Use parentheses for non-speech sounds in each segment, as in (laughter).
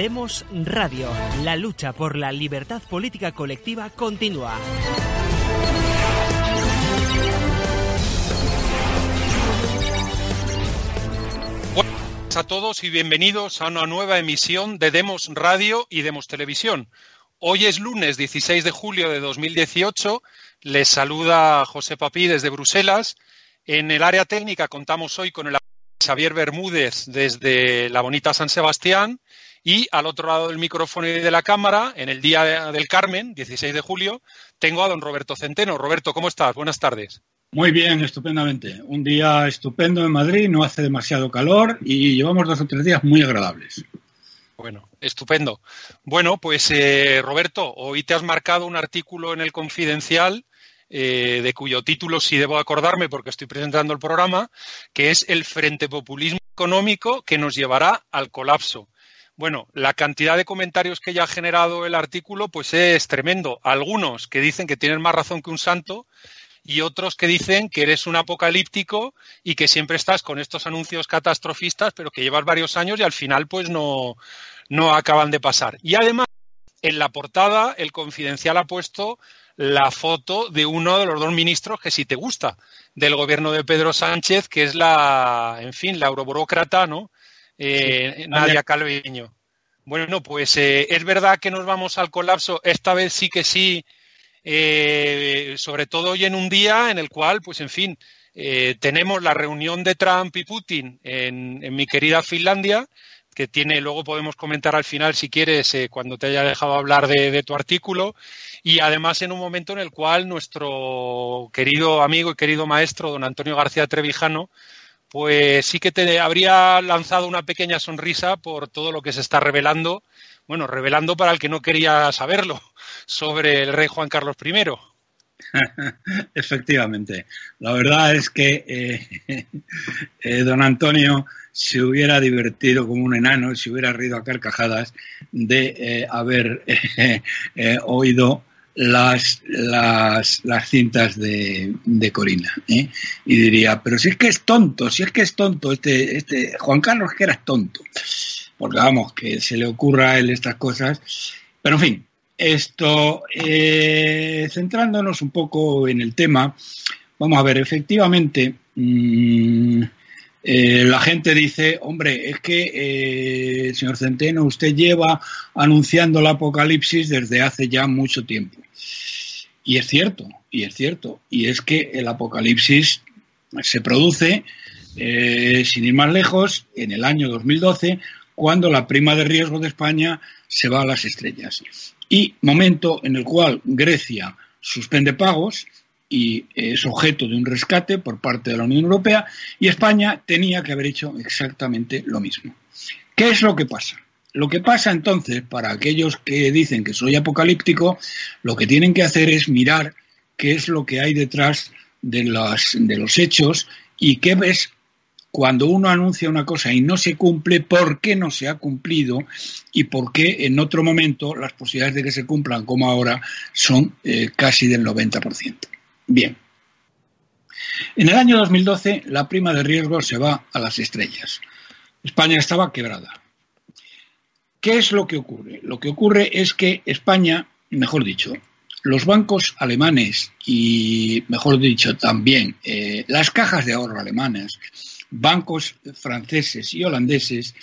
Demos Radio. La lucha por la libertad política colectiva continúa. Buenas a todos y bienvenidos a una nueva emisión de Demos Radio y Demos Televisión. Hoy es lunes 16 de julio de 2018. Les saluda José Papí desde Bruselas. En el área técnica contamos hoy con el Xavier Bermúdez desde la bonita San Sebastián y al otro lado del micrófono y de la cámara, en el día del Carmen, 16 de julio, tengo a don Roberto Centeno. Roberto, ¿cómo estás? Buenas tardes. Muy bien, estupendamente. Un día estupendo en Madrid, no hace demasiado calor y llevamos dos o tres días muy agradables. Bueno, estupendo. Bueno, pues eh, Roberto, hoy te has marcado un artículo en el Confidencial eh, de cuyo título sí debo acordarme porque estoy presentando el programa, que es el Frente Populismo Económico que nos llevará al colapso. Bueno, la cantidad de comentarios que ya ha generado el artículo pues es tremendo. Algunos que dicen que tienes más razón que un santo y otros que dicen que eres un apocalíptico y que siempre estás con estos anuncios catastrofistas, pero que llevas varios años y al final pues no, no acaban de pasar. Y además, en la portada, el confidencial ha puesto la foto de uno de los dos ministros que si te gusta del gobierno de Pedro Sánchez, que es la, en fin, la euroburócrata, ¿no? Eh, Nadia Calviño. Bueno, pues eh, es verdad que nos vamos al colapso. Esta vez sí que sí, eh, sobre todo hoy en un día en el cual, pues en fin, tenemos la reunión de Trump y Putin en, mi querida Finlandia, que tiene, luego podemos comentar al final si quieres, cuando te haya dejado hablar de, tu artículo, y además en un momento en el cual nuestro querido amigo y querido maestro, don Antonio García Trevijano, pues sí que te habría lanzado una pequeña sonrisa por todo lo que se está revelando, bueno, revelando para el que no quería saberlo, (laughs) sobre el rey Juan Carlos I. (laughs) Efectivamente. La verdad es que eh, (laughs) eh, don Antonio se hubiera divertido como un enano, se hubiera rido a carcajadas de eh, haber oído las, las, las cintas de, de Corina. ¿eh? Y diría, pero si es que es tonto, si es que es tonto, este, este Juan Carlos que era tonto. Porque vamos, que se le ocurra a él estas cosas. Pero en fin, esto, eh, centrándonos un poco en el tema, vamos a ver, efectivamente, mmm, eh, la gente dice, hombre, es que, eh, señor Centeno, usted lleva anunciando el apocalipsis desde hace ya mucho tiempo. Y es cierto, y es cierto. Y es que el apocalipsis se produce, eh, sin ir más lejos, en el año 2012, cuando la prima de riesgo de España se va a las estrellas. Y momento en el cual Grecia suspende pagos, y es objeto de un rescate por parte de la Unión Europea y España tenía que haber hecho exactamente lo mismo. ¿Qué es lo que pasa? Lo que pasa entonces, para aquellos que dicen que soy apocalíptico, lo que tienen que hacer es mirar qué es lo que hay detrás de los, de los hechos y qué ves cuando uno anuncia una cosa y no se cumple, por qué no se ha cumplido y por qué en otro momento las posibilidades de que se cumplan como ahora son eh, casi del 90%. Bien. En el año 2012 la prima de riesgo se va a las estrellas. España estaba quebrada. ¿Qué es lo que ocurre? Lo que ocurre es que España, mejor dicho, los bancos alemanes y, mejor dicho, también eh, las cajas de ahorro alemanas, bancos franceses y holandeses,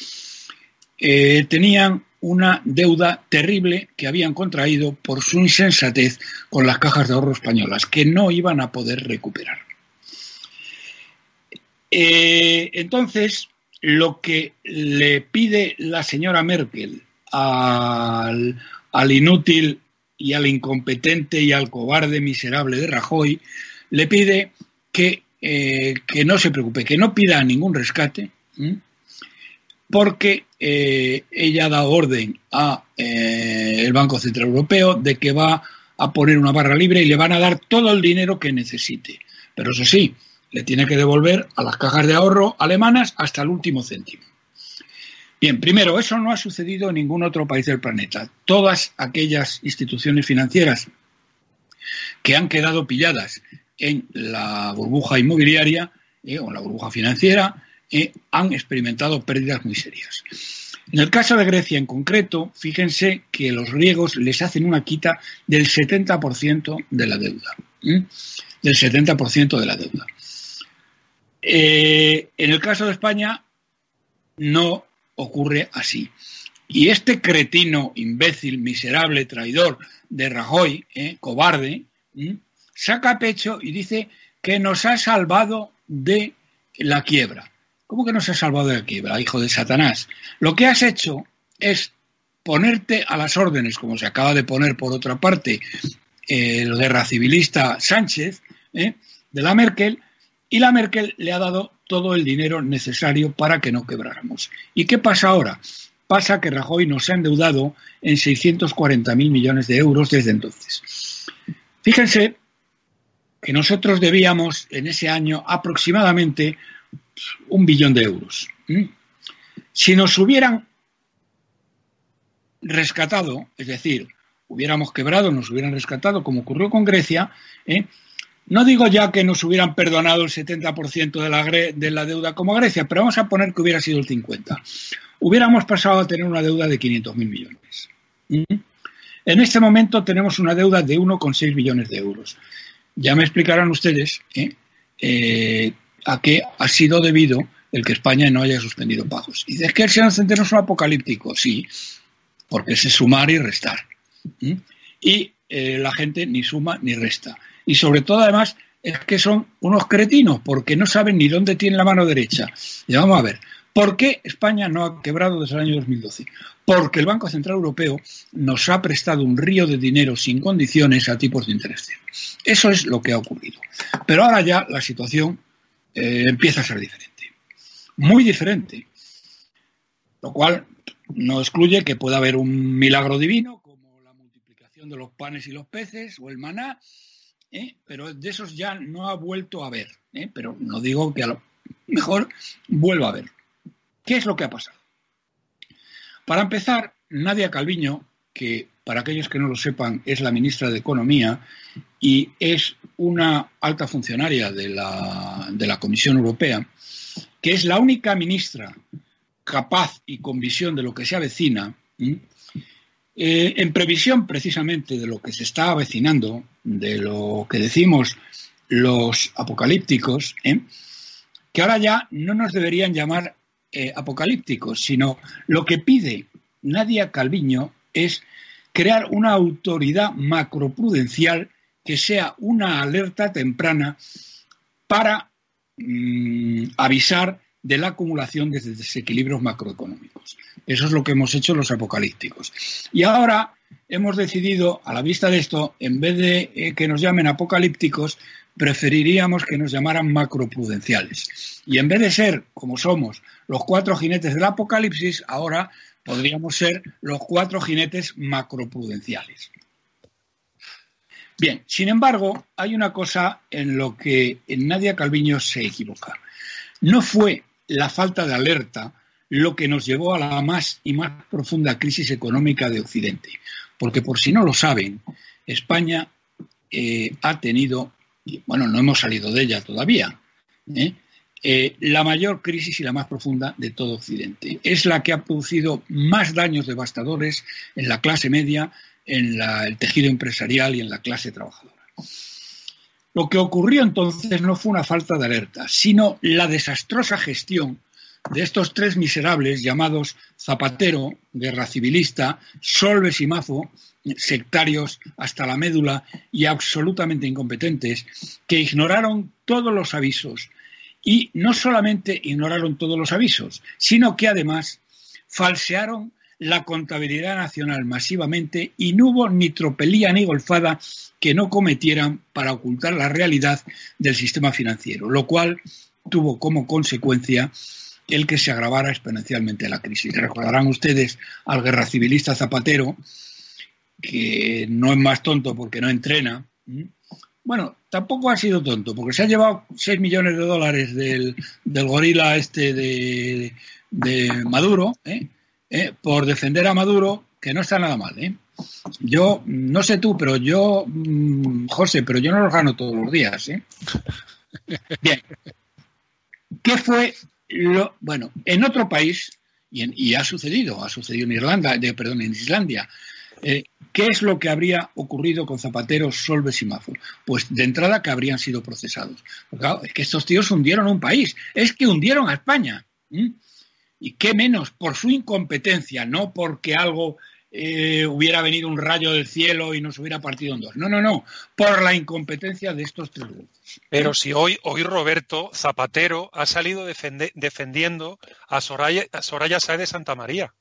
eh, tenían una deuda terrible que habían contraído por su insensatez con las cajas de ahorro españolas, que no iban a poder recuperar. Eh, entonces, lo que le pide la señora Merkel al, inútil y al incompetente y al cobarde miserable de Rajoy, le pide que, eh, que no se preocupe, que no pida ningún rescate, porque eh, ella da orden a eh, el Banco Central Europeo de que va a poner una barra libre y le van a dar todo el dinero que necesite. Pero eso sí, le tiene que devolver a las cajas de ahorro alemanas hasta el último céntimo. Bien, primero, eso no ha sucedido en ningún otro país del planeta. Todas aquellas instituciones financieras que han quedado pilladas en la burbuja inmobiliaria eh, o en la burbuja financiera eh, han experimentado pérdidas muy serias. En el caso de Grecia en concreto, fíjense que los griegos les hacen una quita del 70% de la deuda. Del 70% de la deuda. Eh, en el caso de España no ocurre así. Y este cretino, imbécil, miserable, traidor de Rajoy, eh, cobarde, saca pecho y dice que nos ha salvado de la quiebra. ¿Cómo que nos ha salvado de quiebra, hijo de Satanás? Lo que has hecho es ponerte a las órdenes, como se acaba de poner por otra parte el guerra civilista Sánchez, ¿eh? de la Merkel, y la Merkel le ha dado todo el dinero necesario para que no quebráramos. ¿Y qué pasa ahora? Pasa que Rajoy nos ha endeudado en 640.000 millones de euros desde entonces. Fíjense que nosotros debíamos en ese año aproximadamente un billón de euros. Si nos hubieran rescatado, es decir, hubiéramos quebrado, nos hubieran rescatado, como ocurrió con Grecia, ¿eh? No digo ya que nos hubieran perdonado el 70% de la, de la deuda como Grecia, pero vamos a poner que hubiera sido el 50%. Hubiéramos pasado a tener una deuda de 500.000 millones. En este momento tenemos una deuda de 1,6 billones de euros. Ya me explicarán ustedes ¿eh? Eh, a qué ha sido debido el que España no haya suspendido pagos. Y es que el señor Centeno es un apocalíptico, sí, porque es sumar y restar. Y eh, la gente ni suma ni resta y sobre todo además es que son unos cretinos porque no saben ni dónde tiene la mano derecha. Y vamos a ver, ¿por qué España no ha quebrado desde el año 2012? Porque el Banco Central Europeo nos ha prestado un río de dinero sin condiciones a tipos de interés. Eso es lo que ha ocurrido. Pero ahora ya la situación eh, empieza a ser diferente. Muy diferente. Lo cual no excluye que pueda haber un milagro divino como la multiplicación de los panes y los peces o el maná ¿eh? pero de esos ya no ha vuelto a ver, ¿eh? pero no digo que a lo mejor vuelva a ver. ¿Qué es lo que ha pasado? Para empezar, Nadia Calviño, que para aquellos que no lo sepan es la ministra de Economía y es una alta funcionaria de la, de la Comisión Europea, que es la única ministra capaz y con visión de lo que se avecina, eh, en previsión precisamente de lo que se está avecinando, de lo que decimos los apocalípticos, ¿eh? que ahora ya no nos deberían llamar eh, apocalípticos, sino lo que pide Nadia Calviño es crear una autoridad macroprudencial que sea una alerta temprana para mm, avisar de la acumulación de desequilibrios macroeconómicos. Eso es lo que hemos hecho los apocalípticos. Y ahora hemos decidido, a la vista de esto, en vez de eh, que nos llamen apocalípticos, preferiríamos que nos llamaran macroprudenciales. Y en vez de ser, como somos, los cuatro jinetes del apocalipsis, ahora podríamos ser los cuatro jinetes macroprudenciales. Bien, sin embargo, hay una cosa en lo que Nadia Calviño se equivoca. No fue la falta de alerta lo que nos llevó a la más y más profunda crisis económica de Occidente. Porque por si no lo saben, España eh, ha tenido, bueno, no hemos salido de ella todavía, ¿eh? Eh, la mayor crisis y la más profunda de todo Occidente. Es la que ha producido más daños devastadores en la clase media, en el tejido empresarial y en la clase trabajadora. Lo que ocurrió entonces no fue una falta de alerta, sino la desastrosa gestión de estos tres miserables llamados Zapatero, guerra civilista, Solves y Mazo, sectarios hasta la médula y absolutamente incompetentes, que ignoraron todos los avisos. Y no solamente ignoraron todos los avisos, sino que además falsearon la contabilidad nacional masivamente y no hubo ni tropelía ni golfada que no cometieran para ocultar la realidad del sistema financiero, lo cual tuvo como consecuencia el que se agravara exponencialmente la crisis. Recordarán ustedes al guerra civilista Zapatero, que no es más tonto porque no entrena. Bueno, tampoco ha sido tonto, porque se ha llevado 6 millones de dólares del, gorila este de, Maduro, ¿eh? ¿Eh? por defender a Maduro, que no está nada mal. ¿eh? Yo, no sé tú, pero yo, mm, José, pero yo no los gano todos los días. ¿eh? (laughs) Bien. ¿Qué fue lo. Bueno, en otro país, y, ha sucedido, ha sucedido en Irlanda, de, perdón, en Islandia, eh, ¿Qué es lo que habría ocurrido con Zapatero, Solves y Mafo? Pues de entrada que habrían sido procesados. claro, es que estos tíos hundieron un país, es que hundieron a España. Y qué menos por su incompetencia, no porque algo eh, hubiera venido un rayo del cielo y nos hubiera partido en dos. No, no, no, por la incompetencia de estos tres Pero si hoy, hoy Roberto Zapatero ha salido defendiendo a Soraya, a Soraya Sáez de Santa María.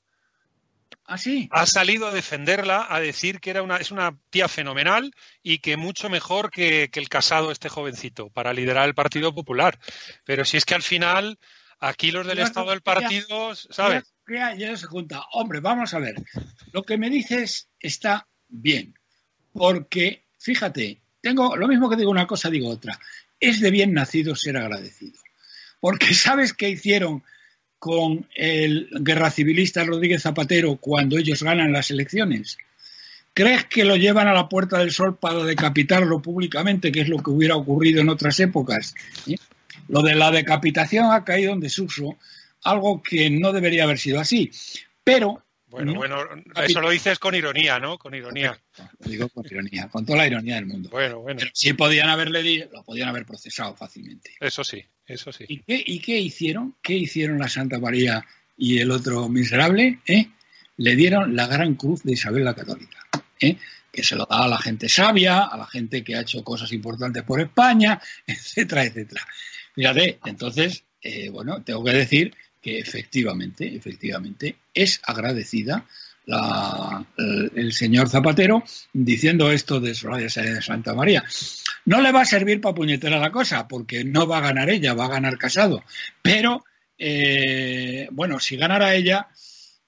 ¿Ah, sí? Ha salido a defenderla, a decir que era una, es una tía fenomenal y que mucho mejor que, que el casado este jovencito para liderar el Partido Popular. Pero si es que al final Aquí los del Estado del partido, ¿sabes? Ya, se junta. Hombre, vamos a ver. Lo que me dices está bien. Porque, fíjate, tengo lo mismo que digo una cosa, digo otra. Es de bien nacido ser agradecido. Porque (laughs) ¿sabes qué hicieron con el guerra civilista Rodríguez Zapatero cuando ellos ganan las elecciones? ¿Crees que lo llevan a la Puerta del Sol para decapitarlo públicamente, que es lo que hubiera ocurrido en otras épocas? Lo de la decapitación ha caído en desuso, algo que no debería haber sido así. Pero. Bueno, bueno, eso lo dices con ironía, ¿no? Con ironía. Lo digo con ironía, con toda la ironía del mundo. Bueno, bueno. Pero sí podían haberle, lo podían haber procesado fácilmente. Eso sí, eso sí. ¿Y qué, ¿Y qué hicieron? ¿Qué hicieron la Santa María y el otro miserable? ¿Eh? Le dieron la gran cruz de Isabel la Católica. ¿eh? que se lo da a la gente sabia, a la gente que ha hecho cosas importantes por España, (laughs) etcétera, etcétera. Fíjate, entonces, eh, bueno, tengo que decir que efectivamente, efectivamente, es agradecida el, señor Zapatero diciendo esto de Soraya de Santa María. No le va a servir para puñetera la cosa, porque no va a ganar ella, va a ganar Casado. Pero, eh, bueno, si ganara ella,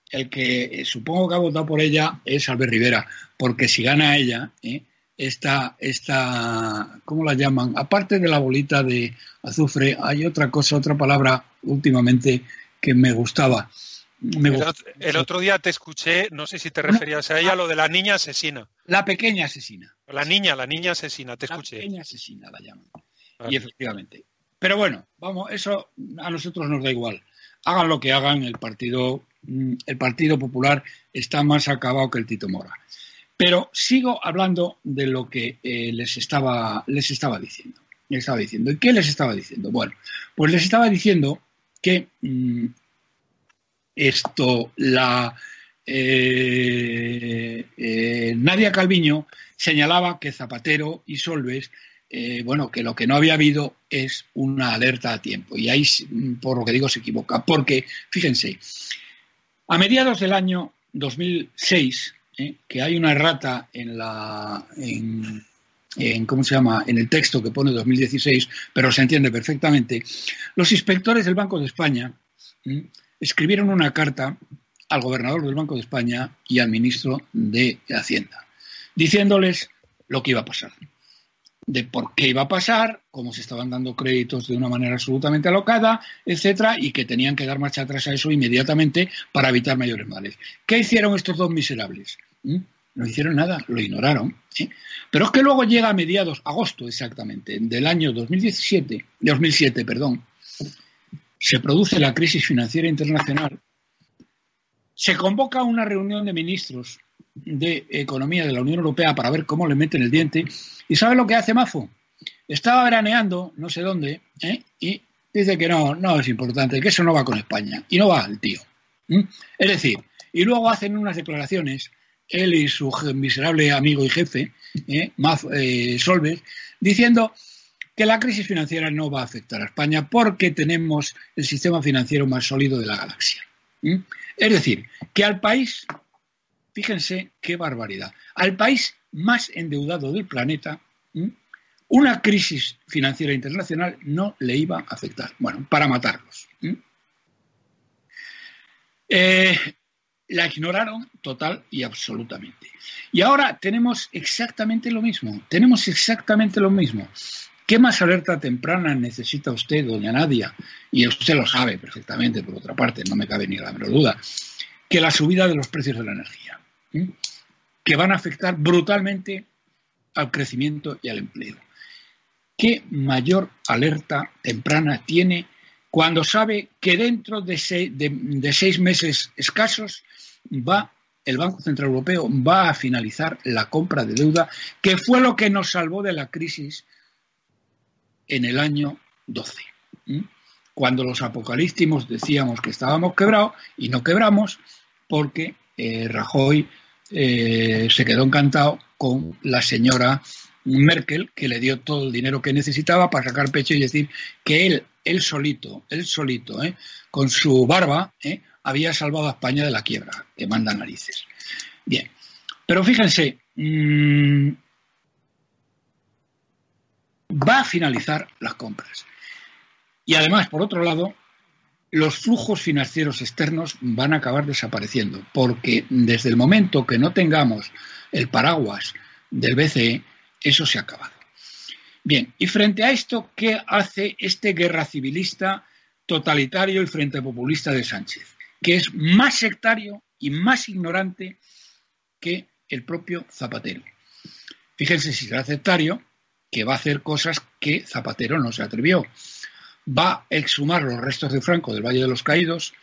el que eh, supongo que ha votado por ella es Albert Rivera, porque si gana ella, ¿eh? esta, esta, ¿cómo la llaman? Aparte de la bolita de azufre, hay otra cosa, otra palabra últimamente que me gustaba. El, otro día te escuché, no sé si te referías a ella, lo de la niña asesina. La pequeña asesina. La niña, la niña asesina, te escuché. La pequeña asesina la llaman. Y efectivamente. Pero bueno, vamos, eso a nosotros nos da igual. Hagan lo que hagan, el partido, mm, el Partido Popular está más acabado que el Tito Mora. Pero sigo hablando de lo que eh, les, estaba, les estaba diciendo. Les estaba diciendo. ¿Y qué les estaba diciendo? Bueno, pues les estaba diciendo que mm, esto, la eh, eh, Nadia Calviño señalaba que Zapatero y Solves, bueno, que lo que no había habido es una alerta a tiempo. Y ahí, por lo que digo, se equivoca. Porque, fíjense, a mediados del año 2006, ¿eh? que hay una errata en la en, ¿cómo se llama? en el texto que pone 2016, pero se entiende perfectamente. Los inspectores del Banco de España escribieron una carta al gobernador del Banco de España y al ministro de Hacienda, diciéndoles lo que iba a pasar de por qué iba a pasar, cómo se estaban dando créditos de una manera absolutamente alocada, etcétera, y que tenían que dar marcha atrás a eso inmediatamente para evitar mayores males. ¿Qué hicieron estos dos miserables? ¿Mm? No hicieron nada, lo ignoraron. Pero es que luego llega a mediados, agosto exactamente, del año 2017, 2007, perdón, se produce la crisis financiera internacional, se convoca una reunión de ministros de Economía de la Unión Europea para ver cómo le meten el diente. ¿Y sabe lo que hace Mafo? Estaba veraneando, no sé dónde, ¿eh? y dice que no, no es importante, que eso no va con España. Y no va el tío. Es decir, y luego hacen unas declaraciones él y su miserable amigo y jefe, ¿eh? eh, Solves, diciendo que la crisis financiera no va a afectar a España porque tenemos el sistema financiero más sólido de la galaxia. Es decir, que al país, fíjense qué barbaridad, al país más endeudado del planeta, una crisis financiera internacional no le iba a afectar. Bueno, para matarlos. Eh, la ignoraron total y absolutamente. Y ahora tenemos exactamente lo mismo, tenemos exactamente lo mismo. ¿Qué más alerta temprana necesita usted, doña Nadia? Y usted lo sabe perfectamente, por otra parte, no me cabe ni la menor duda, que la subida de los precios de la energía, que van a afectar brutalmente al crecimiento y al empleo. ¿Qué mayor alerta temprana tiene cuando sabe que dentro de seis, meses escasos va el Banco Central Europeo va a finalizar la compra de deuda, que fue lo que nos salvó de la crisis en el año 12. Cuando los apocalípticos decíamos que estábamos quebrados y no quebramos porque eh, Rajoy eh, se quedó encantado con la señora Merkel, que le dio todo el dinero que necesitaba para sacar pecho y decir que él, él solito, él solito, ¿eh? con su barba, había salvado a España de la quiebra, que manda narices. Bien, pero fíjense, mm, va a finalizar las compras. Y además, por otro lado, los flujos financieros externos van a acabar desapareciendo, porque desde el momento que no tengamos el paraguas del BCE, eso se ha acabado. Bien, y frente a esto, ¿qué hace este guerra civilista totalitario y frente populista de Sánchez? Que es más sectario y más ignorante que el propio Zapatero. Fíjense si será sectario, que va a hacer cosas que Zapatero no se atrevió. Va a exhumar los restos de Franco del Valle de los Caídos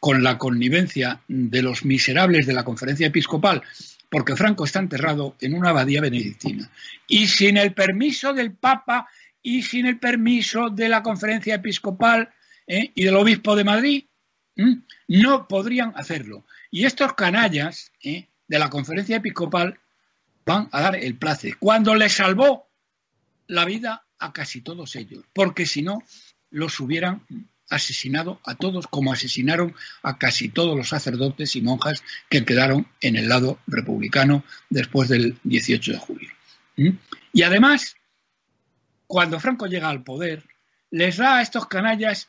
con la connivencia de los miserables de la conferencia episcopal porque Franco está enterrado en una abadía benedictina. Y sin el permiso del Papa y sin el permiso de la conferencia episcopal ¿eh? y del obispo de Madrid, no podrían hacerlo. Y estos canallas ¿eh? de la conferencia episcopal van a dar el place, cuando le salvó la vida a casi todos ellos, porque si no, los hubieran asesinado a todos como asesinaron a casi todos los sacerdotes y monjas que quedaron en el lado republicano después del 18 de julio. ¿Mm? Y además, cuando Franco llega al poder, les da a estos canallas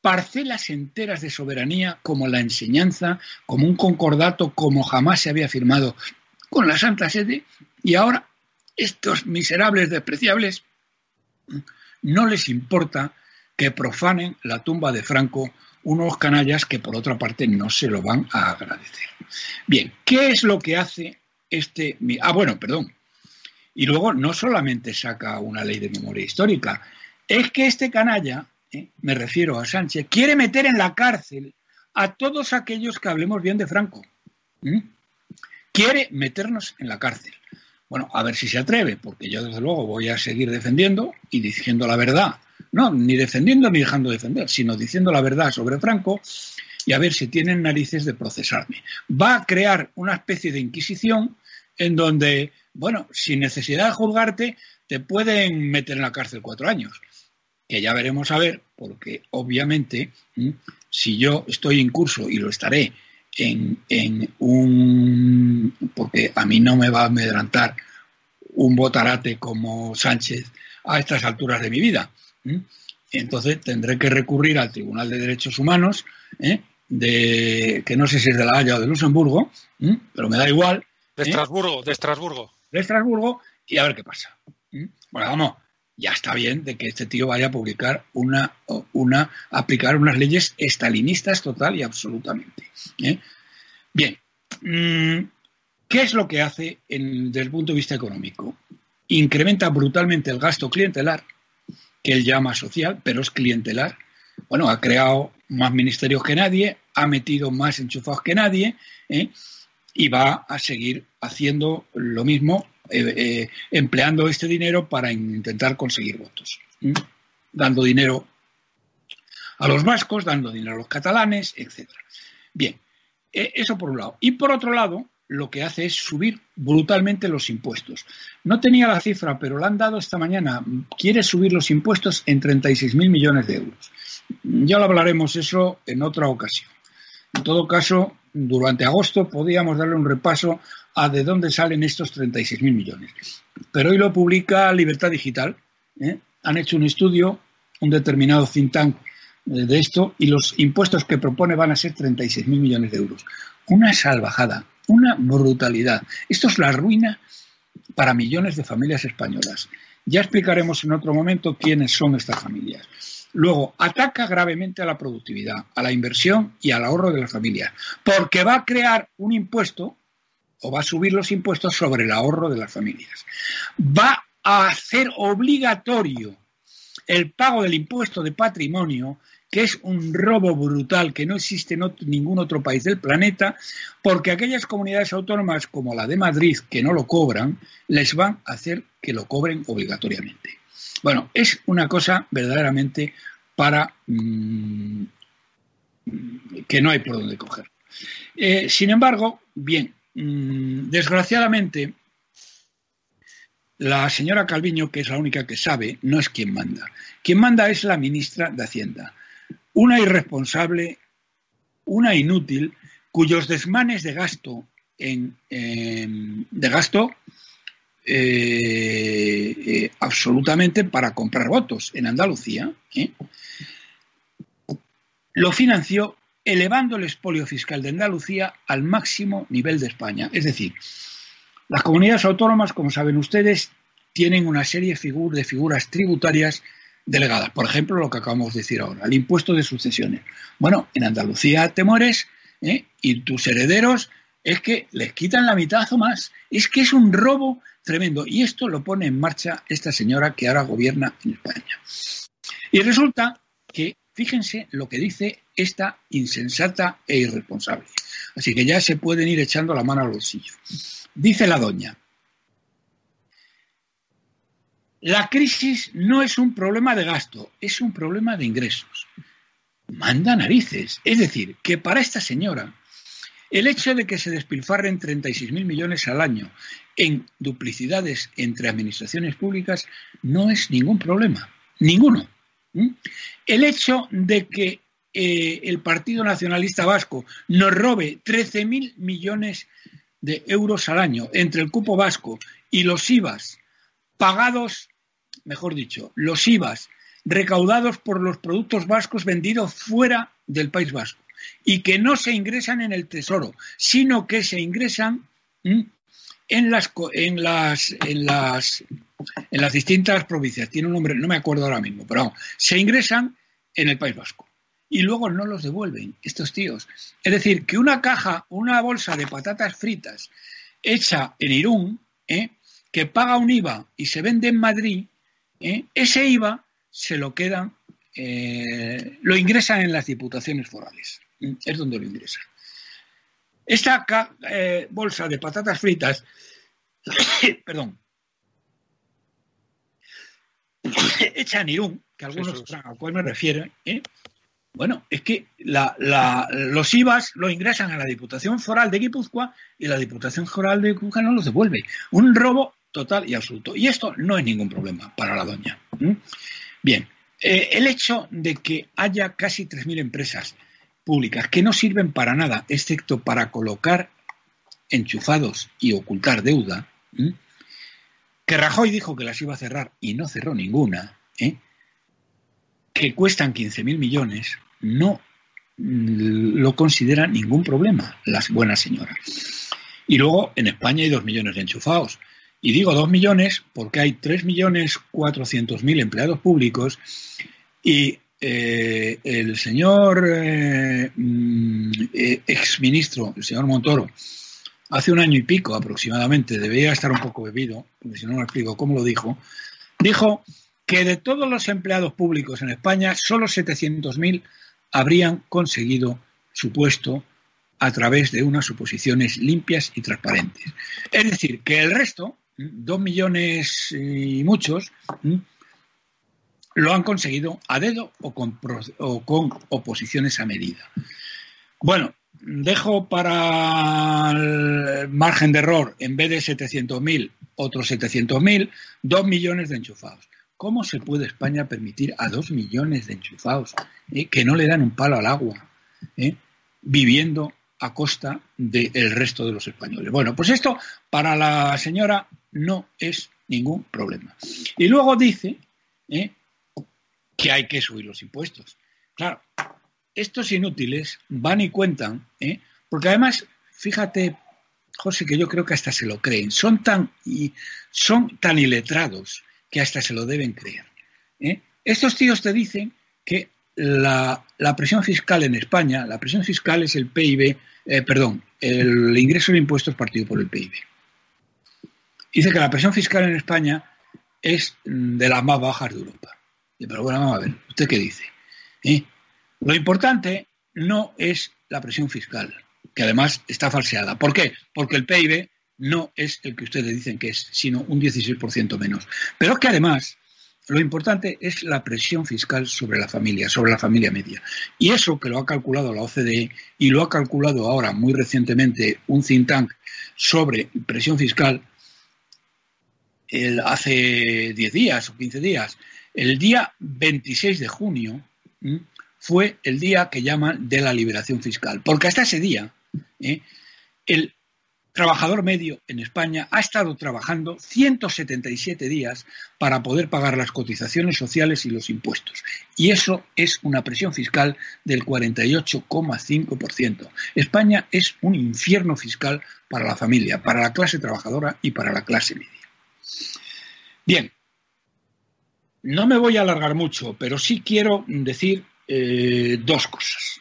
parcelas enteras de soberanía como la enseñanza, como un concordato como jamás se había firmado con la Santa Sede, y ahora estos miserables despreciables no les importa que profanen la tumba de Franco unos canallas que por otra parte no se lo van a agradecer. Bien, ¿qué es lo que hace este... Ah, bueno, perdón. Y luego no solamente saca una ley de memoria histórica, es que este canalla, ¿eh? me refiero a Sánchez, quiere meter en la cárcel a todos aquellos que hablemos bien de Franco. Quiere meternos en la cárcel. Bueno, a ver si se atreve, porque yo desde luego voy a seguir defendiendo y diciendo la verdad no, ni defendiendo ni dejando de defender, sino diciendo la verdad sobre Franco y a ver si tienen narices de procesarme. Va a crear una especie de inquisición en donde, bueno, sin necesidad de juzgarte, te pueden meter en la cárcel cuatro años. Que ya veremos a ver, porque obviamente, si yo estoy en curso y lo estaré en, en un. porque a mí no me va a amedrantar un botarate como Sánchez a estas alturas de mi vida. Entonces tendré que recurrir al Tribunal de Derechos Humanos, ¿eh? de, que no sé si es de La Haya o de Luxemburgo, pero me da igual. De ¿eh? Estrasburgo, de Estrasburgo. De Estrasburgo, y a ver qué pasa. Bueno, vamos, ya está bien de que este tío vaya a publicar una, aplicar unas leyes estalinistas total y absolutamente. ¿eh? Bien, mm, ¿qué es lo que hace desde el punto de vista económico? Incrementa brutalmente el gasto clientelar que él llama social, pero es clientelar. Bueno, ha creado más ministerios que nadie, ha metido más enchufados que nadie ¿eh? y va a seguir haciendo lo mismo, eh, eh, empleando este dinero para intentar conseguir votos. Dando dinero a los vascos, dando dinero a los catalanes, etc. Bien, eso por un lado. Y por otro lado, lo que hace es subir brutalmente los impuestos. No tenía la cifra, pero la han dado esta mañana. Quiere subir los impuestos en 36.000 millones de euros. Ya lo hablaremos eso en otra ocasión. En todo caso, durante agosto podríamos darle un repaso a de dónde salen estos 36.000 millones. Pero hoy lo publica Libertad Digital. ¿eh? Han hecho un estudio, un determinado think tank de esto y los impuestos que propone van a ser 36.000 millones de euros. Una salvajada, una brutalidad. Esto es la ruina para millones de familias españolas. Ya explicaremos en otro momento quiénes son estas familias. Luego, ataca gravemente a la productividad, a la inversión y al ahorro de las familias, porque va a crear un impuesto o va a subir los impuestos sobre el ahorro de las familias. Va a hacer obligatorio el pago del impuesto de patrimonio que es un robo brutal que no existe en ningún otro país del planeta, porque aquellas comunidades autónomas como la de Madrid que no lo cobran, les van a hacer que lo cobren obligatoriamente. Bueno, es una cosa verdaderamente para mm, que no hay por dónde coger. Eh, sin embargo, bien, mm, desgraciadamente, la señora Calviño, que es la única que sabe, no es quien manda. Quien manda es la ministra de Hacienda una irresponsable, una inútil, cuyos desmanes de gasto en, de gasto eh, eh, absolutamente para comprar votos en Andalucía, ¿eh? lo financió elevando el expolio fiscal de Andalucía al máximo nivel de España. Es decir, las comunidades autónomas, como saben ustedes, tienen una serie de figuras tributarias delegadas. Por ejemplo, lo que acabamos de decir ahora, el impuesto de sucesiones. Bueno, en Andalucía te mueres y tus herederos es que les quitan la mitad o más. Es que es un robo tremendo. Y esto lo pone en marcha esta señora que ahora gobierna en España. Y resulta que, fíjense lo que dice esta insensata e irresponsable. Así que ya se pueden ir echando la mano al bolsillo. Dice la doña, la crisis no es un problema de gasto, es un problema de ingresos. Manda narices. Es decir, que para esta señora, el hecho de que se despilfarren 36.000 millones al año en duplicidades entre administraciones públicas no es ningún problema. Ninguno. El hecho de que eh, el Partido Nacionalista Vasco nos robe 13.000 millones de euros al año entre el cupo vasco y los IVAs pagados mejor dicho, los IVAs recaudados por los productos vascos vendidos fuera del País Vasco y que no se ingresan en el Tesoro, sino que se ingresan en las, en las, en las, en las distintas provincias. Tiene un nombre, no me acuerdo ahora mismo, pero se ingresan en el País Vasco y luego no los devuelven estos tíos. Es decir, que una caja, una bolsa de patatas fritas hecha en Irún, ¿eh? que paga un IVA y se vende en Madrid, ¿eh? ese IVA se lo quedan, eh, lo ingresan en las diputaciones forales. Es donde lo ingresan. Esta eh, bolsa de patatas fritas, (coughs) perdón, (coughs) hecha en Irún, que algunos a cuál me refiero, bueno, es que los IVAs lo ingresan a la Diputación Foral de Guipúzcoa y la Diputación Foral de Guipúzcoa no los devuelve. Un robo total y absoluto. Y esto no es ningún problema para la doña. Bien, eh, el hecho de que haya casi 3.000 empresas públicas que no sirven para nada, excepto para colocar enchufados y ocultar deuda, que Rajoy dijo que las iba a cerrar y no cerró ninguna, ¿eh? que cuestan 15.000 millones, no lo considera ningún problema las buenas señoras. Y luego en España hay dos millones de enchufados. Y digo dos millones porque hay tres millones cuatrocientos mil empleados públicos y eh, el señor eh, mm, eh, exministro, el señor Montoro, hace un año y pico aproximadamente, debería estar un poco bebido, porque si no me explico cómo lo dijo, dijo que de todos los empleados públicos en España, solo 700.000 habrían conseguido su puesto a través de unas suposiciones limpias y transparentes. Es decir, que el resto, dos millones y muchos, lo han conseguido a dedo o con, oposiciones a medida. Bueno, dejo para el margen de error, en vez de 700.000, otros 700.000, dos millones de enchufados. ¿Cómo se puede España permitir a dos millones de enchufados eh, que no le dan un palo al agua, eh, viviendo a costa del resto de los españoles? Bueno, pues esto para la señora no es ningún problema. Y luego dice eh, que hay que subir los impuestos. Claro, estos inútiles van y cuentan, ¿eh? porque además, fíjate, José, que yo creo que hasta se lo creen. Son tan, y, son tan iletrados que hasta se lo deben creer. ¿eh? Estos tíos te dicen que la, presión fiscal en España, la presión fiscal es el PIB, eh, perdón, el ingreso de impuestos partido por el PIB. Dice que la presión fiscal en España es de las más bajas de Europa. Pero bueno, vamos a ver, ¿usted qué dice? ¿Eh? Lo importante no es la presión fiscal, que además está falseada. ¿Por qué? Porque el PIB no es el que ustedes dicen que es, sino un 16% menos. Pero es que además lo importante es la presión fiscal sobre la familia, sobre la familia media. Y eso que lo ha calculado la OCDE y lo ha calculado ahora muy recientemente un think tank sobre presión fiscal hace 10 días o 15 días, el día 26 de junio fue el día que llaman de la liberación fiscal, porque hasta ese día ¿eh? el trabajador medio en España ha estado trabajando 177 días para poder pagar las cotizaciones sociales y los impuestos. Y eso es una presión fiscal del 48,5%. España es un infierno fiscal para la familia, para la clase trabajadora y para la clase media. Bien, no me voy a alargar mucho, pero sí quiero decir eh, dos cosas.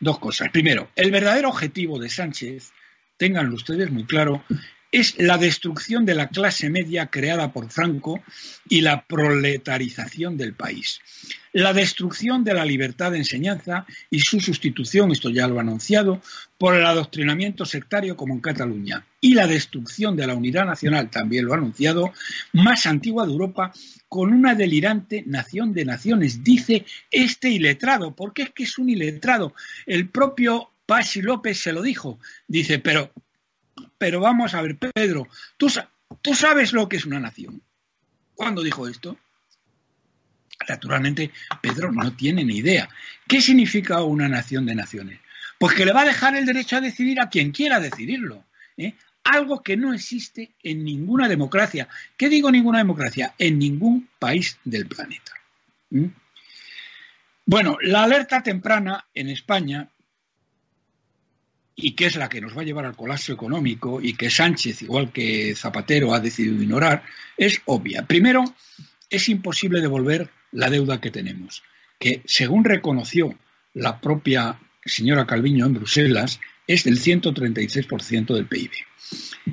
Dos cosas. Primero, el verdadero objetivo de Sánchez ténganlo ustedes muy claro, es la destrucción de la clase media creada por Franco y la proletarización del país. La destrucción de la libertad de enseñanza y su sustitución, esto ya lo ha anunciado, por el adoctrinamiento sectario como en Cataluña. Y la destrucción de la unidad nacional, también lo ha anunciado, más antigua de Europa, con una delirante nación de naciones, dice este iletrado, porque es que es un iletrado. El propio Pasi López se lo dijo. Dice, pero, pero vamos a ver, Pedro, ¿tú, tú sabes lo que es una nación. ¿Cuándo dijo esto? Naturalmente, Pedro no tiene ni idea. ¿Qué significa una nación de naciones? Pues que le va a dejar el derecho a decidir a quien quiera decidirlo. ¿eh? Algo que no existe en ninguna democracia. ¿Qué digo ninguna democracia? En ningún país del planeta. Bueno, la alerta temprana en España y que es la que nos va a llevar al colapso económico y que Sánchez, igual que Zapatero, ha decidido ignorar, es obvia. Primero, es imposible devolver la deuda que tenemos, que según reconoció la propia señora Calviño en Bruselas, es del 136% del PIB.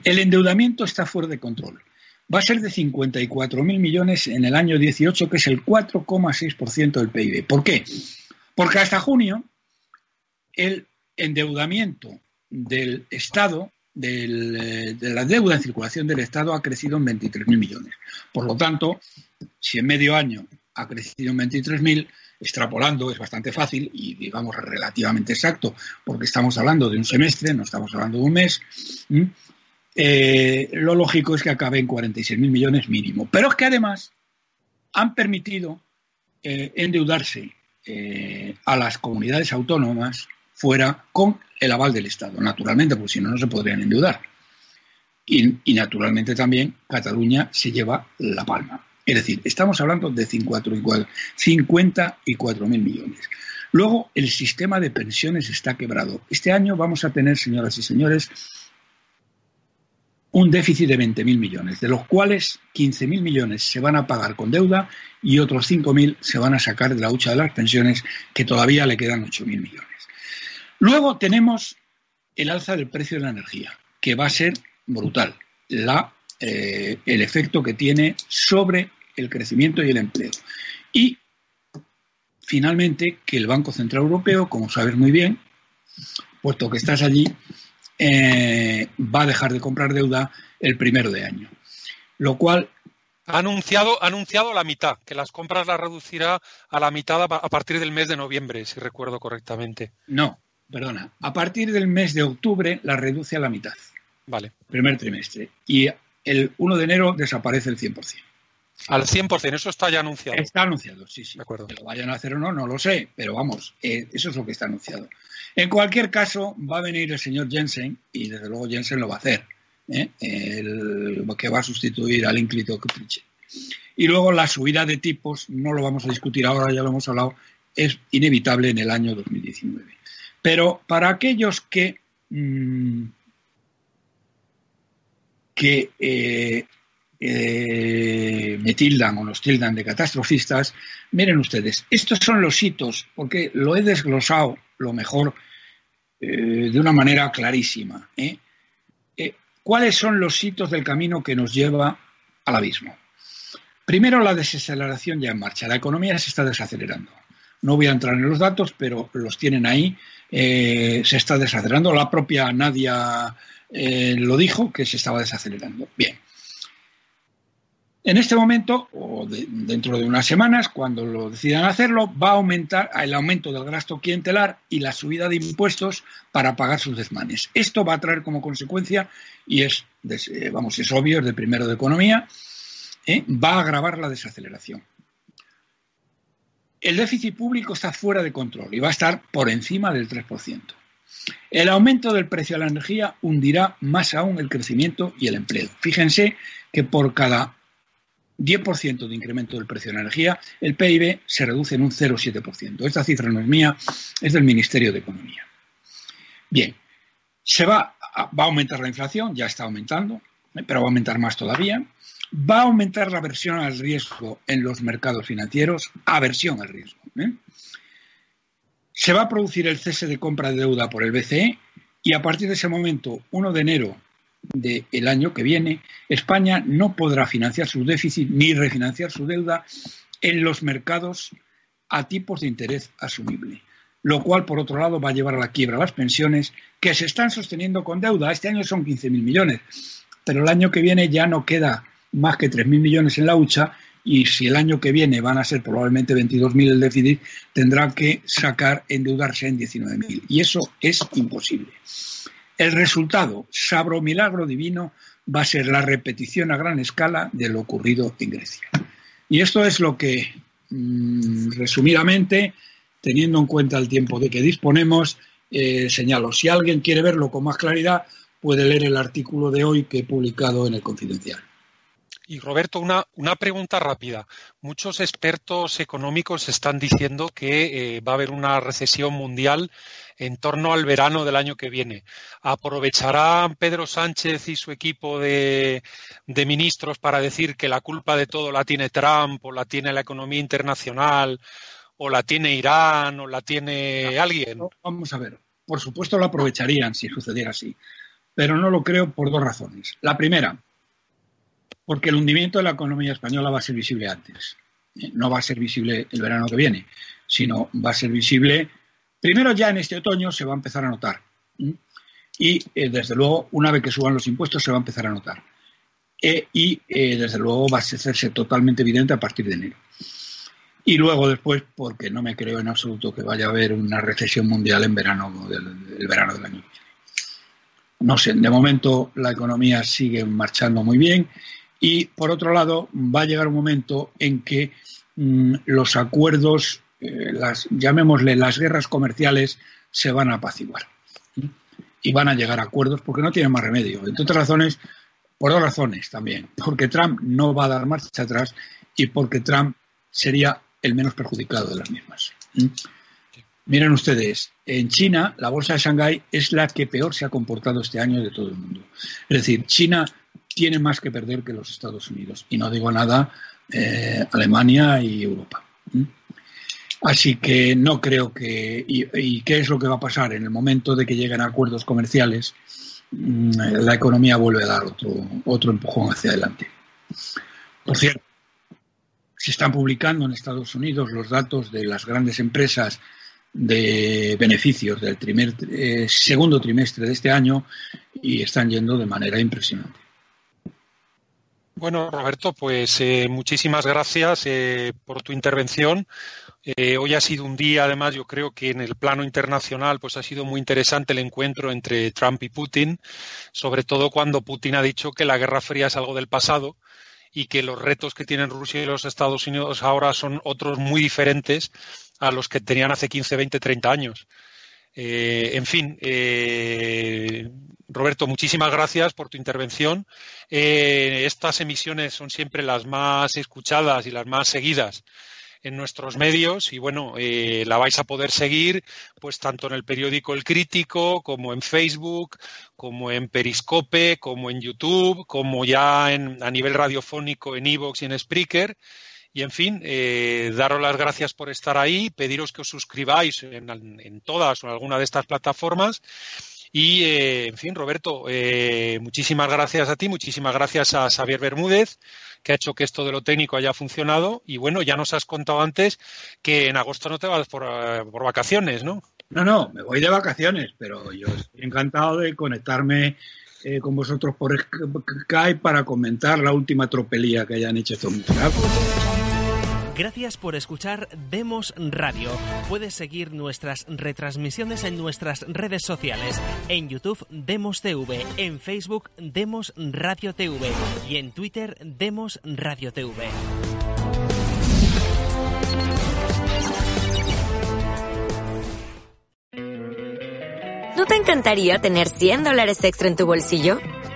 El endeudamiento está fuera de control. Va a ser de 54.000 millones en el año 18, que es el 4,6% del PIB. ¿Por qué? Porque hasta junio el endeudamiento del Estado, de la deuda en circulación del Estado ha crecido en 23.000 millones. Por lo tanto, si en medio año ha crecido en 23.000, extrapolando es bastante fácil y digamos relativamente exacto, porque estamos hablando de un semestre, no estamos hablando de un mes. Eh, lo lógico es que acabe en 46.000 millones mínimo. Pero es que además han permitido eh, endeudarse eh, a las comunidades autónomas fuera con el aval del Estado, naturalmente, porque si no, no se podrían endeudar. Y, naturalmente también Cataluña se lleva la palma. Es decir, estamos hablando de 54 mil millones. Luego, el sistema de pensiones está quebrado. Este año vamos a tener, señoras y señores, un déficit de 20.000 millones, de los cuales 15.000 millones se van a pagar con deuda y otros 5.000 se van a sacar de la hucha de las pensiones, que todavía le quedan 8.000 millones. Luego tenemos el alza del precio de la energía, que va a ser brutal. Eh, el efecto que tiene sobre el crecimiento y el empleo. Y finalmente que el Banco Central Europeo, como sabes muy bien, puesto que estás allí, eh, va a dejar de comprar deuda el primero de año. Lo cual ha anunciado, ha anunciado la mitad, que las compras las reducirá a la mitad a partir del mes de noviembre, si recuerdo correctamente. No, perdona, a partir del mes de octubre la reduce a la mitad. Vale. Primer trimestre. Y el 1 de enero desaparece el 100%. Al 100%, eso está ya anunciado. Está anunciado, sí, sí. De acuerdo. Que lo vayan a hacer o no, no lo sé, pero vamos, eh, eso es lo que está anunciado. En cualquier caso, va a venir el señor Jensen, y desde luego Jensen lo va a hacer, ¿eh? el, que va a sustituir al ínclito Kuprich. Y luego la subida de tipos, no lo vamos a discutir ahora, ya lo hemos hablado, es inevitable en el año 2019. Pero para aquellos que, mm, que eh, eh, me tildan o nos tildan de catastrofistas, miren ustedes, estos son los hitos, porque lo he desglosado lo mejor eh, de una manera clarísima. ¿Cuáles son los hitos del camino que nos lleva al abismo? Primero, la desaceleración ya en marcha. La economía se está desacelerando. No voy a entrar en los datos, pero los tienen ahí. Eh, se está desacelerando. La propia Nadia eh, lo dijo, que se estaba desacelerando. Bien. En este momento, o dentro de unas semanas, cuando lo decidan hacerlo, va a aumentar el aumento del gasto clientelar y la subida de impuestos para pagar sus desmanes. Esto va a traer como consecuencia, y es, eh, vamos, es obvio, es de primero de economía, va a agravar la desaceleración. El déficit público está fuera de control y va a estar por encima del 3%. El aumento del precio de la energía hundirá más aún el crecimiento y el empleo. Fíjense que por cada 10% de incremento del precio de la energía, el PIB se reduce en un 0,7%. Esta cifra no es mía, es del Ministerio de Economía. Bien, se va, va a aumentar la inflación, ya está aumentando, pero va a aumentar más todavía. Va a aumentar la aversión al riesgo en los mercados financieros, aversión al riesgo. ¿eh? Se va a producir el cese de compra de deuda por el BCE y a partir de ese momento, 1 de enero del año que viene, España no podrá financiar su déficit ni refinanciar su deuda en los mercados a tipos de interés asumible. Lo cual, por otro lado, va a llevar a la quiebra las pensiones que se están sosteniendo con deuda. Este año son 15.000 millones, pero el año que viene ya no queda más que 3.000 millones en la hucha y si el año que viene van a ser probablemente 22.000 el déficit, tendrá que sacar, endeudarse en 19.000. Y eso es imposible. El resultado, sabro milagro divino, va a ser la repetición a gran escala de lo ocurrido en Grecia. Y esto es lo que, mm, resumidamente, teniendo en cuenta el tiempo de que disponemos, eh, señalo. Si alguien quiere verlo con más claridad, puede leer el artículo de hoy que he publicado en el Confidencial. Y Roberto, una, una, pregunta rápida. Muchos expertos económicos están diciendo que eh, va a haber una recesión mundial en torno al verano del año que viene. ¿Aprovecharán Pedro Sánchez y su equipo de, de ministros para decir que la culpa de todo la tiene Trump o la tiene la economía internacional o la tiene Irán o la tiene alguien? Vamos a ver. Por supuesto lo aprovecharían si sucediera así, pero no lo creo por dos razones. La primera, porque el hundimiento de la economía española va a ser visible antes. Eh, no va a ser visible el verano que viene, sino va a ser visible, primero ya en este otoño se va a empezar a notar. Y eh, desde luego, una vez que suban los impuestos, se va a empezar a notar. Eh, y desde luego va a hacerse totalmente evidente a partir de enero. Y luego después, porque no me creo en absoluto que vaya a haber una recesión mundial en verano del, verano del año. No sé, de momento la economía sigue marchando muy bien y por otro lado, va a llegar un momento en que mm, los acuerdos, eh, las, llamémosle las guerras comerciales, se van a apaciguar. Y van a llegar a acuerdos porque no tienen más remedio. Entre otras razones, por dos razones también. Porque Trump no va a dar marcha atrás y porque Trump sería el menos perjudicado de las mismas. Miren ustedes, en China la bolsa de Shanghái es la que peor se ha comportado este año de todo el mundo. Es decir, China tiene más que perder que los Estados Unidos. Y no digo nada eh, Alemania y Europa. Así que no creo que. Y, qué es lo que va a pasar? En el momento de que lleguen a acuerdos comerciales, mm, la economía vuelve a dar otro, otro empujón hacia adelante. Por cierto, se están publicando en Estados Unidos los datos de las grandes empresas de beneficios del eh, segundo trimestre de este año y están yendo de manera impresionante. Bueno, Roberto, pues eh, muchísimas gracias eh, por tu intervención. Eh, hoy ha sido un día, además, yo creo que en el plano internacional, pues ha sido muy interesante el encuentro entre Trump y Putin, sobre todo cuando Putin ha dicho que la Guerra Fría es algo del pasado y que los retos que tienen Rusia y los Estados Unidos ahora son otros muy diferentes a los que tenían hace 15, 20, 30 años. En fin, eh, Roberto, muchísimas gracias por tu intervención. Eh, estas emisiones son siempre las más escuchadas y las más seguidas en nuestros medios y bueno, eh, la vais a poder seguir pues tanto en el periódico El Crítico como en Facebook, como en Periscope, como en YouTube, como ya en, a nivel radiofónico en Evox y en Spreaker. Y en fin, eh, daros las gracias por estar ahí, pediros que os suscribáis en, en todas o en alguna de estas plataformas y, eh, en fin, Roberto, eh, muchísimas gracias a ti, muchísimas gracias a Xavier Bermúdez, que ha hecho que esto de lo técnico haya funcionado. Y bueno, ya nos has contado antes que en agosto no te vas por, eh, vacaciones, ¿no? No, no, me voy de vacaciones, pero yo estoy encantado de conectarme con vosotros por Skype para comentar la última tropelía que hayan hecho estos Gracias por escuchar Demos Radio. Puedes seguir nuestras retransmisiones en nuestras redes sociales. En YouTube Demos TV, en Facebook Demos Radio TV y en Twitter Demos Radio TV. ¿No te encantaría tener 100 dólares extra en tu bolsillo?